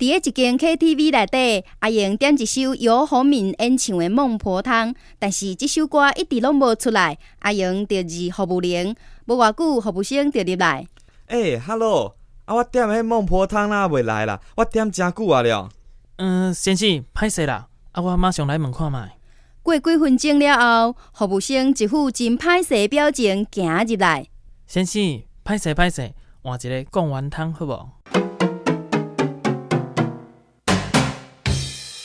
伫一间 KTV 内底，阿英点一首姚洪敏演唱的《孟婆汤》，但是这首歌一直拢无出来。阿英就二服务铃，无偌久，服务生就入来。诶哈喽，啊，我点迄孟婆汤啦未来啦，我点真久啊了。嗯，先生，歹势啦，啊，我马上来问看卖。过几分钟了后，服务生一副真歹势的表情行入来。先生，歹势歹势，换一个贡丸汤好无？